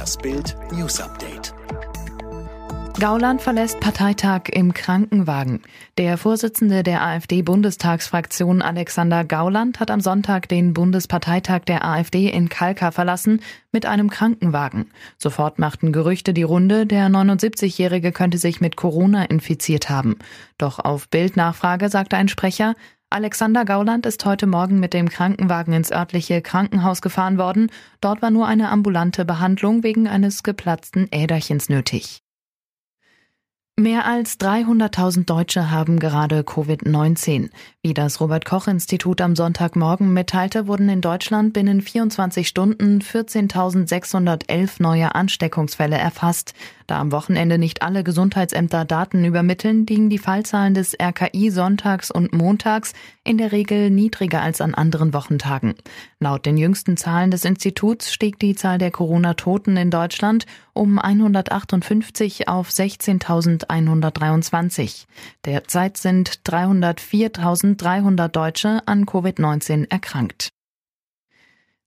Das Bild News Update. Gauland verlässt Parteitag im Krankenwagen. Der Vorsitzende der AfD-Bundestagsfraktion Alexander Gauland hat am Sonntag den Bundesparteitag der AfD in Kalka verlassen mit einem Krankenwagen. Sofort machten Gerüchte die Runde, der 79-Jährige könnte sich mit Corona infiziert haben. Doch auf Bildnachfrage sagte ein Sprecher, Alexander Gauland ist heute Morgen mit dem Krankenwagen ins örtliche Krankenhaus gefahren worden. Dort war nur eine ambulante Behandlung wegen eines geplatzten Äderchens nötig. Mehr als 300.000 Deutsche haben gerade Covid-19. Wie das Robert Koch Institut am Sonntagmorgen mitteilte, wurden in Deutschland binnen 24 Stunden 14.611 neue Ansteckungsfälle erfasst. Da am Wochenende nicht alle Gesundheitsämter Daten übermitteln, liegen die Fallzahlen des RKI sonntags und montags in der Regel niedriger als an anderen Wochentagen. Laut den jüngsten Zahlen des Instituts stieg die Zahl der Corona-Toten in Deutschland um 158 auf 16.123. Derzeit sind 304.300 Deutsche an Covid-19 erkrankt.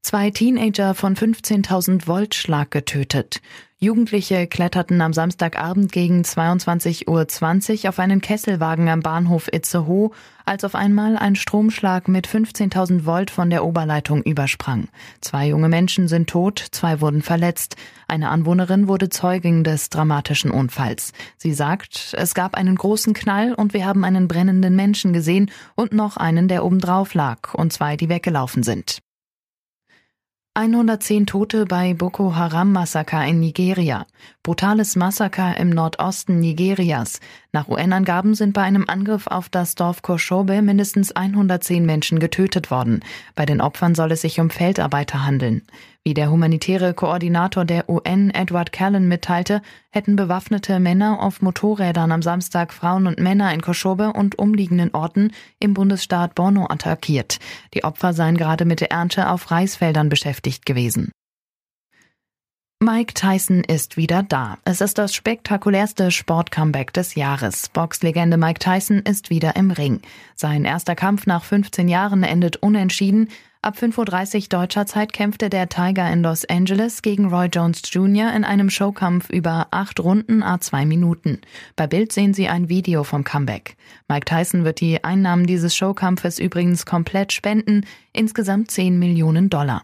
Zwei Teenager von 15.000 Volt Schlag getötet. Jugendliche kletterten am Samstagabend gegen 22.20 Uhr auf einen Kesselwagen am Bahnhof Itzehoe, als auf einmal ein Stromschlag mit 15.000 Volt von der Oberleitung übersprang. Zwei junge Menschen sind tot, zwei wurden verletzt. Eine Anwohnerin wurde Zeugin des dramatischen Unfalls. Sie sagt, es gab einen großen Knall und wir haben einen brennenden Menschen gesehen und noch einen, der obendrauf lag und zwei, die weggelaufen sind. 110 Tote bei Boko Haram Massaker in Nigeria. Brutales Massaker im Nordosten Nigerias. Nach UN-Angaben sind bei einem Angriff auf das Dorf Koshobe mindestens 110 Menschen getötet worden. Bei den Opfern soll es sich um Feldarbeiter handeln. Wie der humanitäre Koordinator der UN Edward Callan mitteilte, hätten bewaffnete Männer auf Motorrädern am Samstag Frauen und Männer in Koshobe und umliegenden Orten im Bundesstaat Borno attackiert. Die Opfer seien gerade mit der Ernte auf Reisfeldern beschäftigt gewesen. Mike Tyson ist wieder da. Es ist das spektakulärste Sportcomeback des Jahres. Boxlegende Mike Tyson ist wieder im Ring. Sein erster Kampf nach 15 Jahren endet unentschieden. Ab 5.30 Uhr deutscher Zeit kämpfte der Tiger in Los Angeles gegen Roy Jones Jr. in einem Showkampf über acht Runden a zwei Minuten. Bei Bild sehen Sie ein Video vom Comeback. Mike Tyson wird die Einnahmen dieses Showkampfes übrigens komplett spenden, insgesamt 10 Millionen Dollar.